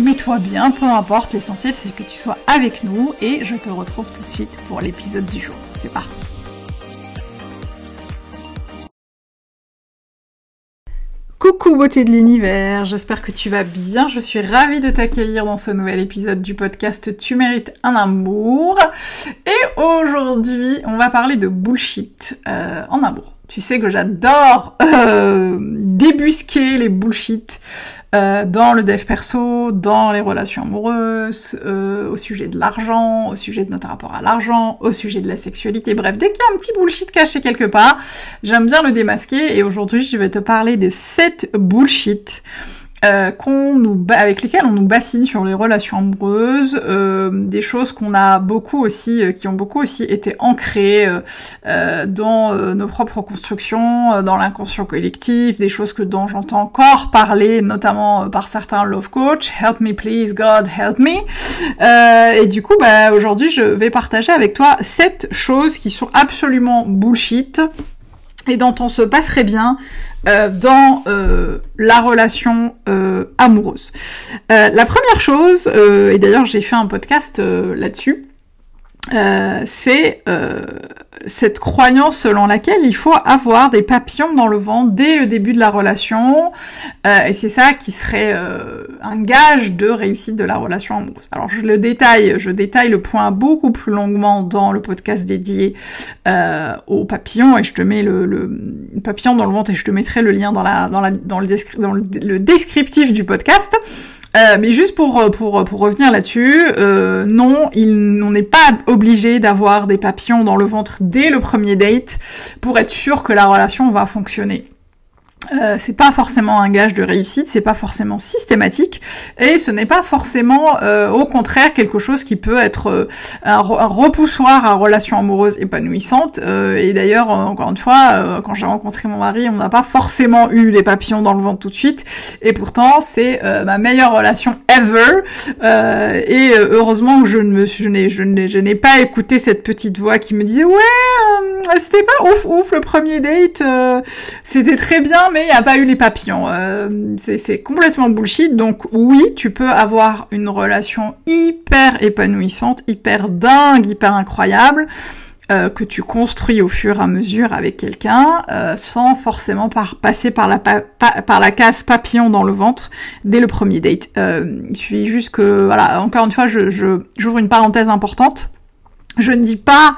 mets-toi bien, peu importe, l'essentiel c'est que tu sois avec nous et je te retrouve tout de suite pour l'épisode du jour. C'est parti Coucou beauté de l'univers, j'espère que tu vas bien, je suis ravie de t'accueillir dans ce nouvel épisode du podcast Tu mérites un amour. Et aujourd'hui, on va parler de bullshit euh, en amour. Tu sais que j'adore euh, débusquer les bullshit euh, dans le dev perso, dans les relations amoureuses, euh, au sujet de l'argent, au sujet de notre rapport à l'argent, au sujet de la sexualité. Bref, dès qu'il y a un petit bullshit caché quelque part, j'aime bien le démasquer. Et aujourd'hui, je vais te parler de 7 bullshit euh, qu'on nous avec lesquelles on nous bassine sur les relations amoureuses, euh, des choses qu'on a beaucoup aussi, euh, qui ont beaucoup aussi été ancrées euh, dans nos propres constructions, dans l'inconscient collectif, des choses que dont j'entends encore parler, notamment par certains love coach, help me please God, help me. et du coup, bah, aujourd'hui, je vais partager avec toi sept choses qui sont absolument bullshit et dont on se passerait bien euh, dans euh, la relation euh, amoureuse. la première chose, et d'ailleurs j'ai fait un podcast là-dessus, c'est cette croyance selon laquelle il faut avoir des papillons dans le ventre dès le début de la relation, et c'est ça qui serait un gage de réussite de la relation amoureuse. Alors je le détaille, je détaille le point beaucoup plus longuement dans le podcast dédié euh, aux papillons, et je te mets le, papillon dans le ventre et je te mettrai le lien dans la dans le, dans le descriptif du podcast. Euh, mais juste pour, pour, pour revenir là-dessus, euh, non, il, on n'est pas obligé d'avoir des papillons dans le ventre dès le premier date pour être sûr que la relation va fonctionner. Euh, c'est pas forcément un gage de réussite, c'est pas forcément systématique, et ce n'est pas forcément, euh, au contraire, quelque chose qui peut être euh, un, repoussoir à relation amoureuse épanouissante. et d'ailleurs, encore une fois, quand j'ai rencontré mon mari, on n'a pas forcément eu les papillons dans le ventre tout de suite, et pourtant c'est ma meilleure relation ever. et heureusement je ne me n'ai je n'ai pas écouté cette petite voix qui me disait ouais, c'était pas ouf ouf le premier date, c'était très bien mais il n'y a pas eu les papillons. Euh, c'est complètement bullshit. Donc oui, tu peux avoir une relation hyper épanouissante, hyper dingue, hyper incroyable. Euh, que tu construis au fur et à mesure avec quelqu'un, euh, sans forcément passer par la, case papillon dans le ventre dès le premier date. il suffit juste que, voilà, encore une fois, j'ouvre une parenthèse importante. Je ne dis pas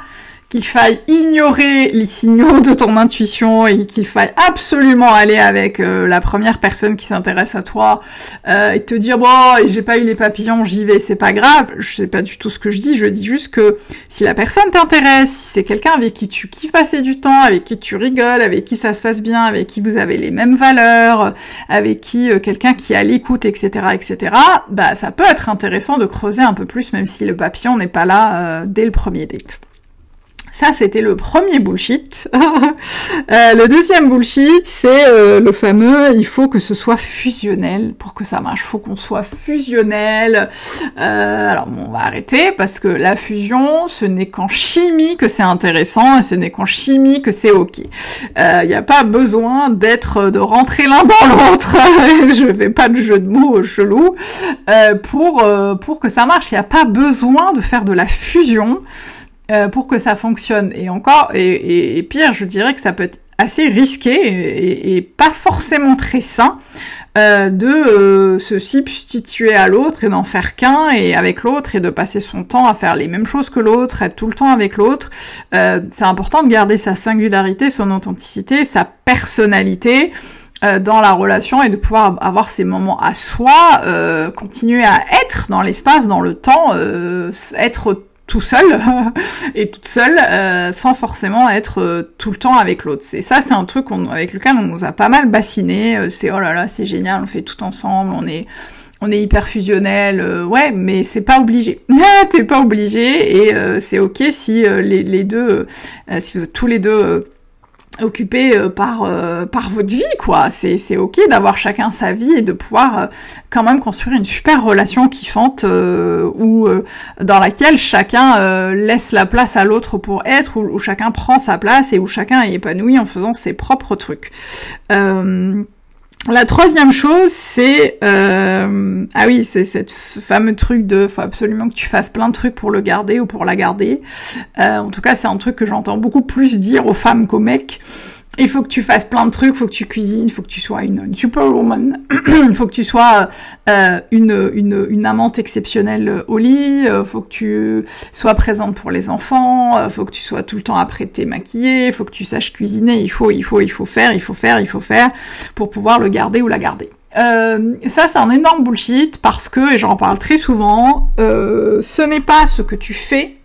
qu'il faille ignorer les signaux de ton intuition et qu'il faille absolument aller avec euh, la première personne qui s'intéresse à toi euh, et te dire bon j'ai pas eu les papillons j'y vais c'est pas grave. Je sais pas du tout ce que je dis. Je dis juste que si la personne t'intéresse si c'est quelqu'un avec qui tu kiffes passer du temps avec qui tu rigoles avec qui ça se passe bien avec qui vous avez les mêmes valeurs avec qui euh, quelqu'un qui a l'écoute etc etc bah ça peut être intéressant de creuser un peu plus même si le papillon n'est pas là dès le premier date Ça, c'était le premier bullshit. euh, le deuxième bullshit, c'est euh, le fameux il faut que ce soit fusionnel pour que ça marche. Il faut qu'on soit fusionnel. Euh, alors, on va arrêter parce que la fusion, ce n'est qu'en chimie que c'est intéressant et ce n'est qu'en chimie que c'est ok. Il n'y a pas besoin d'être de rentrer l'un dans l'autre. Je fais pas de jeu de mots chelou pour pour que ça marche. Il n'y a pas besoin de faire de la fusion. Euh, pour que ça fonctionne. Et encore, et, pire, je dirais que ça peut être assez risqué et, pas forcément très sain euh, de euh, se substituer à l'autre et d'en faire qu'un et avec l'autre et de passer son temps à faire les mêmes choses que l'autre, être tout le temps avec l'autre. c'est important de garder sa singularité, son authenticité, sa personnalité dans la relation et de pouvoir avoir ces moments à soi, continuer à être dans l'espace, dans le temps, être tout seul et toute seule euh, sans forcément être euh, tout le temps avec l'autre. C'est ça, c'est un truc avec lequel on nous a pas mal bassiné. Euh, c'est oh là là, c'est génial, on fait tout ensemble, on est on est hyper fusionnel, ouais, mais c'est pas obligé. T'es pas obligé et c'est ok si les, les, deux, si vous êtes tous les deux occupé euh, par euh, par votre vie quoi. C'est c'est ok d'avoir chacun sa vie et de pouvoir euh, quand même construire une super relation kiffante ou dans laquelle chacun laisse la place à l'autre pour être où, chacun prend sa place et où chacun est épanoui en faisant ses propres trucs la troisième chose, c'est euh, ah oui, c'est cette fameux truc de faut absolument que tu fasses plein de trucs pour le garder ou pour la garder. Euh, en tout cas, c'est un truc que j'entends beaucoup plus dire aux femmes qu'aux mecs il faut que tu fasses plein de trucs, faut que tu cuisines, faut que tu sois une, superwoman, il faut que tu sois euh, une, une, une, amante exceptionnelle au lit, euh, faut que tu sois présente pour les enfants, euh, faut que tu sois tout le temps apprêtée, maquillée, il faut que tu saches cuisiner, il faut, il faut, il faut faire, il faut faire, il faut faire pour pouvoir le garder ou la garder. Euh, ça, c'est un énorme bullshit parce que, et j'en parle très souvent, euh, ce n'est pas ce que tu fais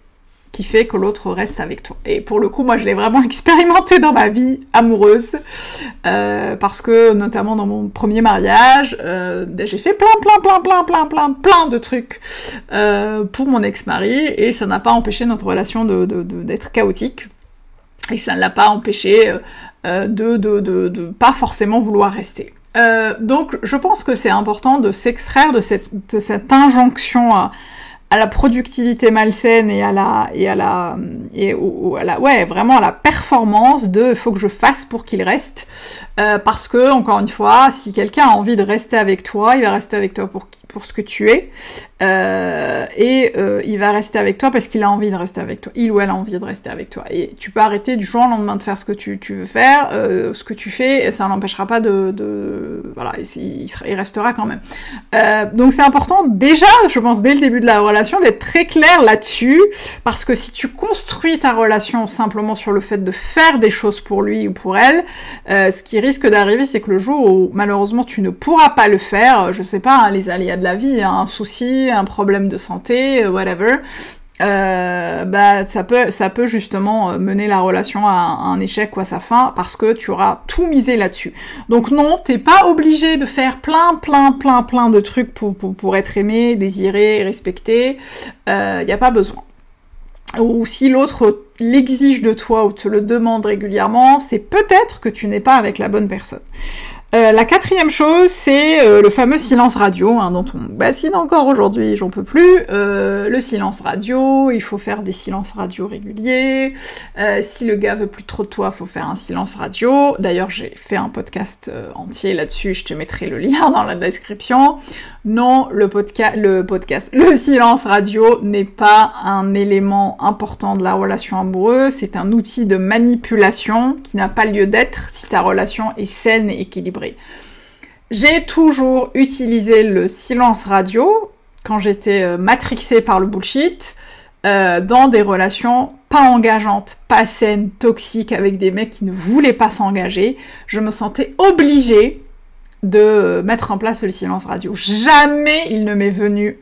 qui fait que l'autre reste avec toi. Et pour le coup, moi, je l'ai vraiment expérimenté dans ma vie amoureuse, euh, parce que notamment dans mon premier mariage, euh, ben, j'ai fait plein, plein, plein, plein, plein, plein, plein de trucs euh, pour mon ex-mari, et ça n'a pas empêché notre relation d'être chaotique, et ça ne l'a pas empêché de, de, pas forcément vouloir rester. donc, je pense que c'est important de s'extraire de cette, cette injonction à à la productivité malsaine et à la et à la et à la ouais vraiment à la performance de faut que je fasse pour qu'il reste. Euh, parce que encore une fois si quelqu'un a envie de rester avec toi il va rester avec toi pour pour ce que tu es euh, et euh, il va rester avec toi parce qu'il a envie de rester avec toi. Il ou elle a envie de rester avec toi. Et tu peux arrêter du jour au lendemain de faire ce que tu, tu veux faire ce que tu fais ça n'empêchera pas de, voilà il, restera quand même. Donc c'est important déjà je pense dès le début de la relation d'être très clair là-dessus, parce que si tu construis ta relation simplement sur le fait de faire des choses pour lui ou pour elle, euh, ce qui risque d'arriver, c'est que le jour où malheureusement tu ne pourras pas le faire, je sais pas, hein, les aléas de la vie, hein, un souci, un problème de santé, euh, whatever, euh, bah ça peut ça peut justement euh, mener la relation à, un échec ou à sa fin parce que tu auras tout misé là-dessus. Donc non, t'es pas obligé de faire plein plein plein plein de trucs pour pour, être aimé, désiré, respecté. Il euh, y a pas besoin. Ou si l'autre l'exige de toi ou te le demande régulièrement, c'est peut-être que tu n'es pas avec la bonne personne. Euh, la quatrième chose, c'est euh, le fameux silence radio, hein, dont on bassine encore aujourd'hui, j'en peux plus. Euh, le silence radio, il faut faire des silences radio réguliers. si le gars veut plus trop de toi, faut faire un silence radio. D'ailleurs, j'ai fait un podcast entier là-dessus, je te mettrai le lien dans la description. Non, le, podcast, le podcast, le silence radio n'est pas un élément important de la relation amoureuse, c'est un outil de manipulation qui n'a pas lieu d'être si ta relation est saine et équilibrée. J'ai toujours utilisé le silence radio quand j'étais euh, matrixée par le bullshit euh, dans des relations pas engageantes, pas saines, toxiques avec des mecs qui ne voulaient pas s'engager. Je me sentais obligée de mettre en place le silence radio. Jamais il ne m'est venu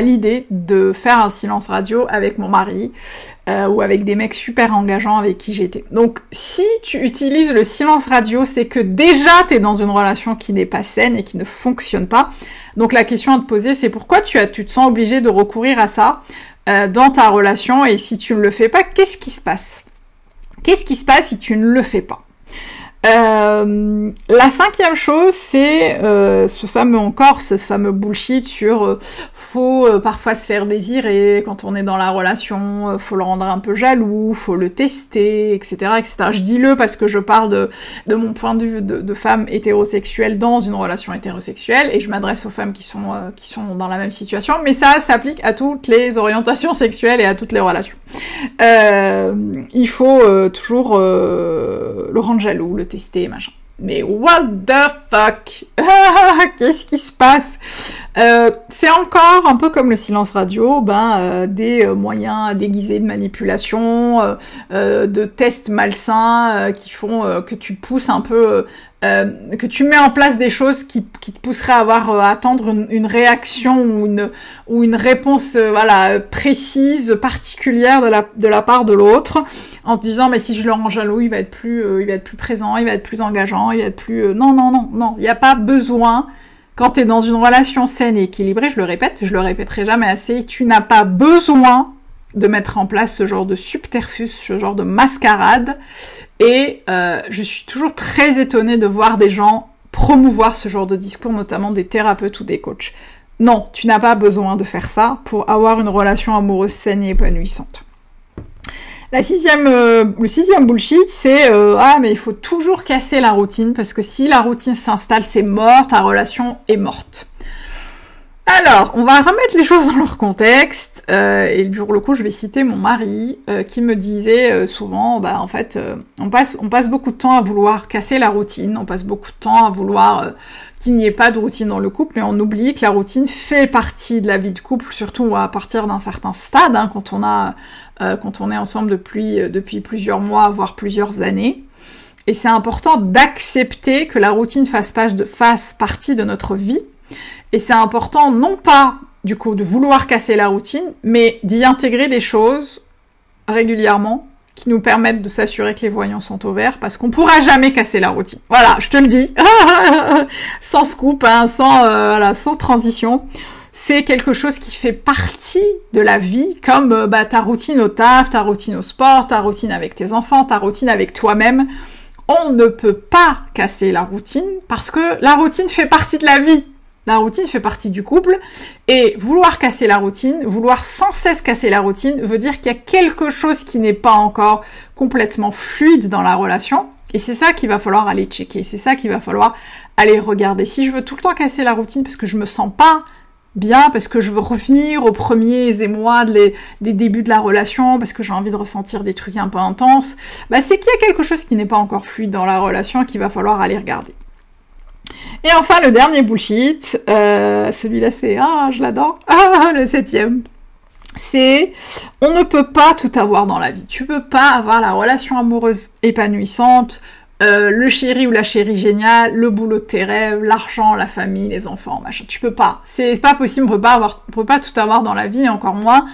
l'idée de faire un silence radio avec mon mari euh, ou avec des mecs super engageants avec qui j'étais. Donc si tu utilises le silence radio, c'est que déjà tu es dans une relation qui n'est pas saine et qui ne fonctionne pas. Donc la question à te poser, c'est pourquoi tu, as, tu te sens obligé de recourir à ça euh, dans ta relation? Et si tu ne le fais pas, qu'est-ce qui se passe? Qu'est-ce qui se passe si tu ne le fais pas? Euh, la cinquième chose, c'est euh, ce fameux encore, ce fameux bullshit sur euh, faut parfois se faire désirer quand on est dans la relation, faut le rendre un peu jaloux, faut le tester, etc., etc. Je dis le parce que je parle de, de mon point de vue de, de femme hétérosexuelle dans une relation hétérosexuelle et je m'adresse aux femmes qui sont qui sont dans la même situation, mais ça s'applique à toutes les orientations sexuelles et à toutes les relations. il faut toujours le rendre jaloux, le tester Mais what the fuck? Qu'est-ce qui se passe? Euh, C'est encore un peu comme le silence radio, ben euh, des euh, moyens déguisés de manipulation, de tests malsains qui font que tu pousses un peu euh, que tu mets en place des choses qui, qui te pousseraient à avoir euh, à attendre une, réaction ou une ou une réponse euh, voilà précise particulière de la de la part de l'autre en te disant mais si je le rends jaloux il va être plus il va être plus présent il va être plus engageant il va être plus non non non non. Il n'y a pas besoin quand tu es dans une relation saine et équilibrée je le répète je le répéterai jamais assez tu n'as pas besoin de mettre en place ce genre de subterfuge, ce genre de mascarade. Et euh, je suis toujours très étonnée de voir des gens promouvoir ce genre de discours, notamment des thérapeutes ou des coachs. Non, tu n'as pas besoin de faire ça pour avoir une relation amoureuse saine et épanouissante. Euh, le sixième bullshit, c'est euh, ah mais il faut toujours casser la routine parce que si la routine s'installe, c'est mort, ta relation est morte. Alors, on va remettre les choses dans leur contexte. Euh, et pour le coup, je vais citer mon mari euh, qui me disait euh, souvent, bah en fait, on passe on beaucoup de temps à vouloir casser la routine, on passe beaucoup de temps à vouloir qu'il n'y ait pas de routine dans le couple, mais on oublie que la routine fait partie de la vie de couple, surtout à partir d'un certain stade, hein, quand on est ensemble depuis plusieurs mois, voire plusieurs années. Et c'est important d'accepter que la routine fasse partie de notre vie et c'est important non pas du coup de vouloir casser la routine, mais d'y intégrer des choses régulièrement qui nous permettent de s'assurer que les voyants sont au vert, parce qu'on pourra jamais casser la routine. Voilà, je te le dis, sans scoop, hein, sans euh, sans transition. C'est quelque chose qui fait partie de la vie, comme euh, bah, ta routine au taf, ta routine au sport, ta routine avec tes enfants, ta routine avec toi-même. On ne peut pas casser la routine parce que la routine fait partie de la vie. La routine fait partie du couple et vouloir casser la routine, vouloir sans cesse casser la routine veut dire qu'il y a quelque chose qui n'est pas encore complètement fluide dans la relation et c'est ça qu'il va falloir aller checker, c'est ça qu'il va falloir aller regarder. Si je veux tout le temps casser la routine parce que je me sens pas bien, parce que je veux revenir aux premiers émois des débuts de la relation, parce que j'ai envie de ressentir des trucs un peu intenses, bah c'est qu'il y a quelque chose qui n'est pas encore fluide dans la relation qu'il va falloir aller regarder. Et enfin, le dernier bullshit, euh, celui-là c'est, ah, je l'adore, ah, le septième, c'est, on ne peut pas tout avoir dans la vie. Tu peux pas avoir la relation amoureuse épanouissante, euh, le chéri ou la chérie géniale, le boulot de tes rêves, l'argent, la famille, les enfants, machin. Tu peux pas. C'est pas possible. On on peut pas tout avoir dans la vie, encore moins.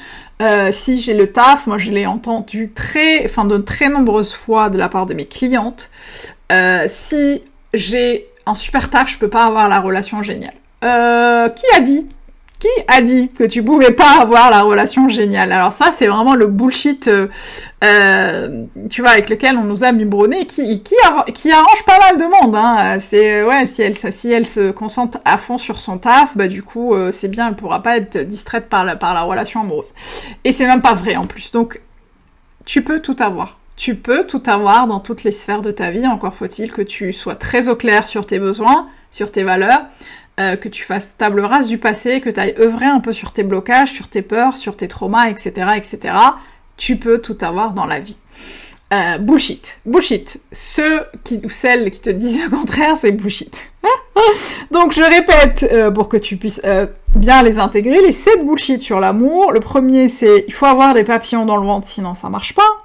Euh, si j'ai le taf, moi je l'ai entendu très, enfin de très nombreuses fois de la part de mes clientes. Si j'ai en super taf, je peux pas avoir la relation géniale. Euh, qui a dit Qui a dit que tu pouvais pas avoir la relation géniale? Alors ça, c'est vraiment le bullshit, euh, euh, tu vois, avec lequel on nous a biberonné, qui, qui, qui arrange pas mal de monde. Hein. C'est ouais, si elle, si elle se concentre à fond sur son taf, bah du coup, c'est bien, elle pourra pas être distraite par la, par la relation amoureuse. Et c'est même pas vrai en plus. Donc, tu peux tout avoir. Tu peux tout avoir dans toutes les sphères de ta vie, encore faut-il que tu sois très au clair sur tes besoins, sur tes valeurs, euh, que tu fasses table rase du passé, que tu ailles œuvrer un peu sur tes blocages, sur tes peurs, sur tes traumas, etc., etc. Tu peux tout avoir dans la vie. Euh, bullshit. Bullshit. Ceux qui, ou celles qui te disent le contraire, c'est bullshit. Donc je répète euh, pour que tu puisses euh, bien les intégrer. Les 7 bullshit sur l'amour. Le premier c'est il faut avoir des papillons dans le ventre sinon ça marche pas.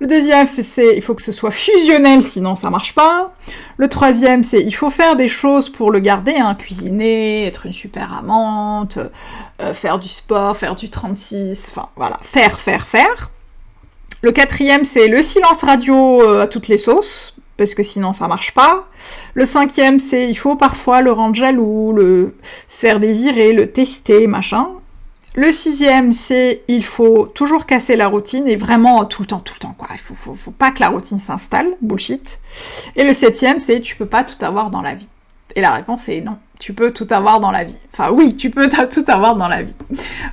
Le deuxième, c'est il faut que ce soit fusionnel, sinon ça marche pas. Le troisième, c'est il faut faire des choses pour le garder, hein, cuisiner, être une super amante, euh, faire du sport, faire du 36, enfin voilà, faire, faire, faire. Le quatrième, c'est le silence radio euh, à toutes les sauces, parce que sinon ça marche pas. Le cinquième, c'est il faut parfois le rendre jaloux, le se faire désirer, le tester, machin. Le sixième, c'est il faut toujours casser la routine et vraiment tout le temps, tout le temps, quoi. Il faut, faut, faut pas que la routine s'installe, bullshit. Et le septième, c'est tu peux pas tout avoir dans la vie. Et la réponse est non tu peux tout avoir dans la vie. Enfin oui, tu peux tout avoir dans la vie.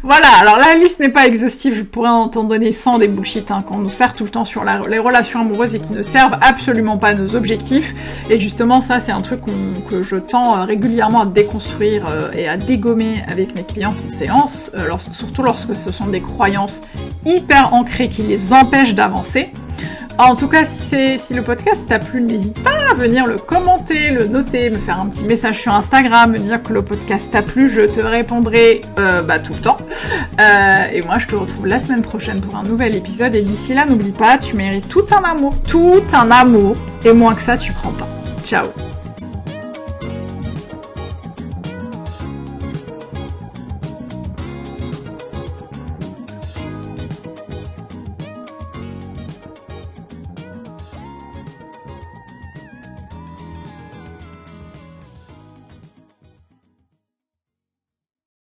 Voilà, alors la liste n'est pas exhaustive, je pourrais en t'en donner 100 des bullshit hein, qu'on nous sert tout le temps sur les relations amoureuses et qui ne servent absolument pas à nos objectifs. Et justement ça c'est un truc que je tends euh, régulièrement à déconstruire euh, et à dégommer avec mes clientes en séance, euh, surtout lorsque ce sont des croyances hyper ancrées qui les empêchent d'avancer. En tout cas, si, le podcast t'a plu, n'hésite pas à venir le commenter, le noter, me faire un petit message sur Instagram, me dire que le podcast t'a plu, je te répondrai euh, bah, tout le temps. Euh, et moi, je te retrouve la semaine prochaine pour un nouvel épisode. Et d'ici là, n'oublie pas, tu mérites tout un amour, tout un amour, et moins que ça, tu prends pas. Ciao